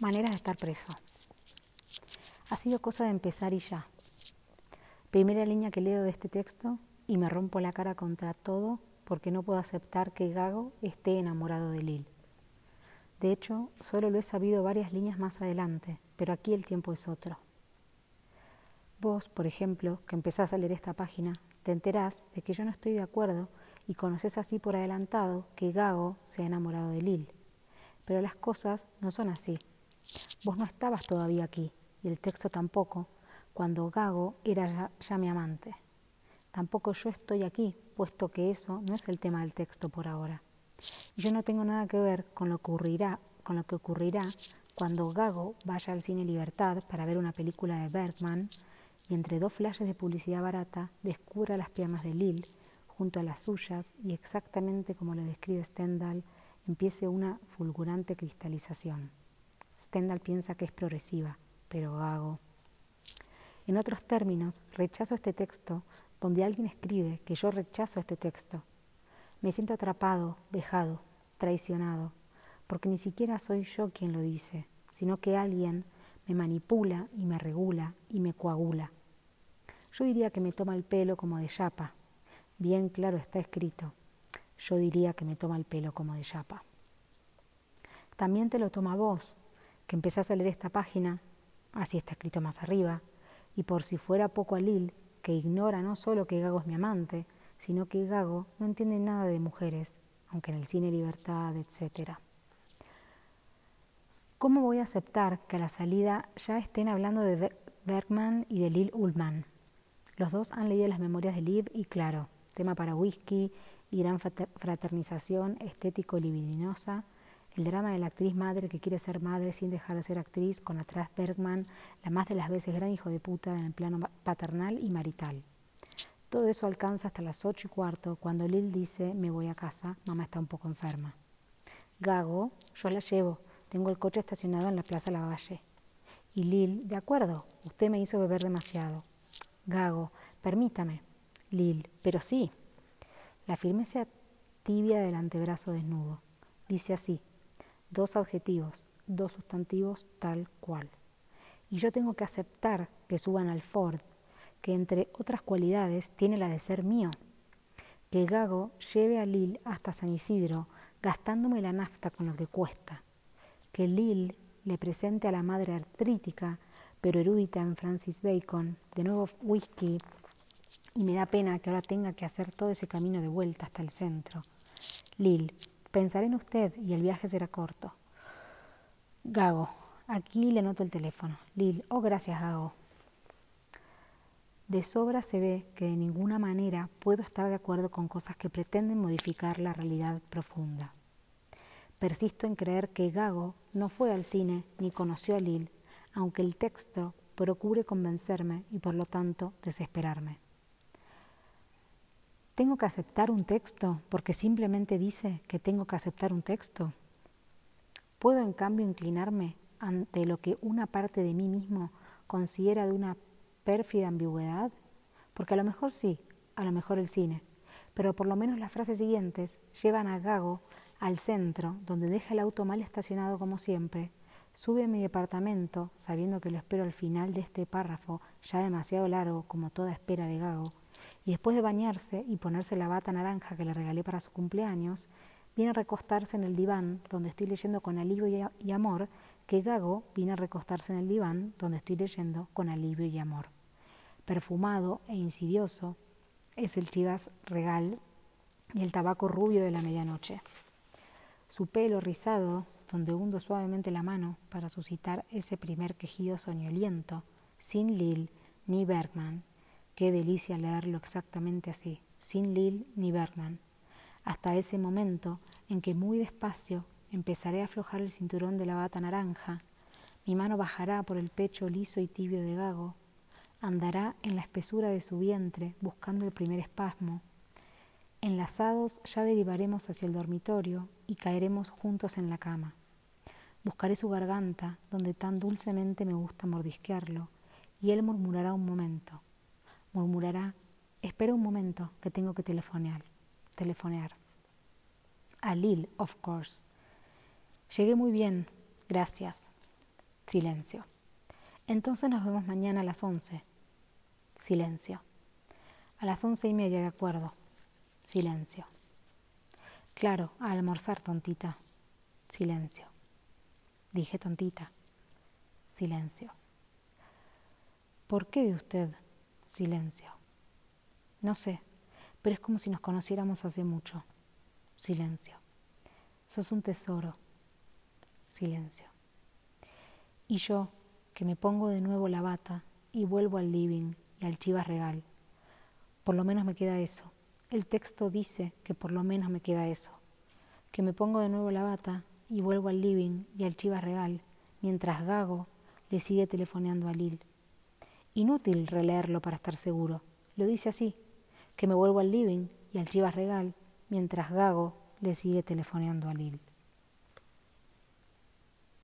Maneras de estar preso. Ha sido cosa de empezar y ya. Primera línea que leo de este texto y me rompo la cara contra todo porque no puedo aceptar que Gago esté enamorado de Lil. De hecho, solo lo he sabido varias líneas más adelante, pero aquí el tiempo es otro. Vos, por ejemplo, que empezás a leer esta página, te enterás de que yo no estoy de acuerdo y conoces así por adelantado que Gago se ha enamorado de Lil. Pero las cosas no son así. Vos no estabas todavía aquí, y el texto tampoco, cuando Gago era ya, mi amante. Tampoco yo estoy aquí, puesto que eso no es el tema del texto por ahora. Yo no tengo nada que ver con lo que ocurrirá, con lo que ocurrirá cuando Gago vaya al cine Libertad para ver una película de Bergman y entre dos flashes de publicidad barata descubra las piernas de Lil junto a las suyas y exactamente como lo describe Stendhal empiece una fulgurante cristalización. Stendhal piensa que es progresiva, pero Gago. En otros términos, rechazo este texto donde alguien escribe que yo rechazo este texto. Me siento atrapado, dejado, traicionado, porque ni siquiera soy yo quien lo dice, sino que alguien me manipula y me regula y me coagula. Yo diría que me toma el pelo como de yapa. Bien claro está escrito. Yo diría que me toma el pelo como de yapa. También te lo toma vos, que empezás a leer esta página, así está escrito más arriba, y por si fuera poco a Lil, que ignora no solo que Gago es mi amante, sino que Gago no entiende nada de mujeres, aunque en el cine libertad, etc. ¿Cómo voy a aceptar que a la salida ya estén hablando de Bergman y de Lil Ullman? Los dos han leído las memorias de Liv y claro, tema para whisky y gran fraternización estético-libidinosa, el drama de la actriz madre que quiere ser madre sin dejar de ser actriz, con atrás Bergman, la más de las veces gran hijo de puta en el plano paternal y marital. Todo eso alcanza hasta las ocho y cuarto, cuando Lil dice, me voy a casa, mamá está un poco enferma. Gago, yo la llevo, tengo el coche estacionado en la Plaza Lavalle. Y Lil, de acuerdo, usted me hizo beber demasiado. Gago, permítame. Lil, pero sí. La firmeza tibia del antebrazo desnudo. Dice así, dos adjetivos, dos sustantivos tal cual. Y yo tengo que aceptar que suban al Ford, que entre otras cualidades tiene la de ser mío. Que Gago lleve a Lil hasta San Isidro, gastándome la nafta con lo que cuesta. Que Lil le presente a la madre artrítica, pero erudita en Francis Bacon, de nuevo whisky, y me da pena que ahora tenga que hacer todo ese camino de vuelta hasta el centro. Lil, Pensaré en usted y el viaje será corto. Gago, aquí le noto el teléfono. Lil, oh gracias Gago. De sobra se ve que de ninguna manera puedo estar de acuerdo con cosas que pretenden modificar la realidad profunda. Persisto en creer que Gago no fue al cine ni conoció a Lil, aunque el texto procure convencerme y por lo tanto desesperarme. ¿Tengo que aceptar un texto porque simplemente dice que tengo que aceptar un texto? ¿Puedo en cambio inclinarme ante lo que una parte de mí mismo considera de una pérfida ambigüedad? Porque a lo mejor sí, a lo mejor el cine, pero por lo menos las frases siguientes llevan a Gago al centro, donde deja el auto mal estacionado como siempre, sube a mi departamento, sabiendo que lo espero al final de este párrafo, ya demasiado largo como toda espera de Gago, y después de bañarse y ponerse la bata naranja que le regalé para su cumpleaños, viene a recostarse en el diván donde estoy leyendo con alivio y amor, que Gago viene a recostarse en el diván donde estoy leyendo con alivio y amor. Perfumado e insidioso es el chivas regal y el tabaco rubio de la medianoche. Su pelo rizado, donde hundo suavemente la mano para suscitar ese primer quejido soñoliento, sin Lil ni Bergman, Qué delicia leerlo exactamente así, sin Lil ni Bergman, hasta ese momento en que muy despacio empezaré a aflojar el cinturón de la bata naranja, mi mano bajará por el pecho liso y tibio de Gago, andará en la espesura de su vientre buscando el primer espasmo. Enlazados ya derivaremos hacia el dormitorio y caeremos juntos en la cama. Buscaré su garganta, donde tan dulcemente me gusta mordisquearlo, y él murmurará un momento murmurará, espera un momento que tengo que telefonear. telefonear. A Lil, of course. Llegué muy bien, gracias. Silencio. Entonces nos vemos mañana a las once. Silencio. A las once y media, de acuerdo. Silencio. Claro, a almorzar, tontita. Silencio. Dije tontita. Silencio. ¿Por qué de usted? Silencio. No sé, pero es como si nos conociéramos hace mucho. Silencio. Sos un tesoro. Silencio. Y yo, que me pongo de nuevo la bata y vuelvo al living y al chivas regal. Por lo menos me queda eso. El texto dice que por lo menos me queda eso. Que me pongo de nuevo la bata y vuelvo al living y al chivas regal, mientras Gago le sigue telefoneando a Lil. Inútil releerlo para estar seguro. Lo dice así, que me vuelvo al living y al chivas regal, mientras Gago le sigue telefoneando a Lil.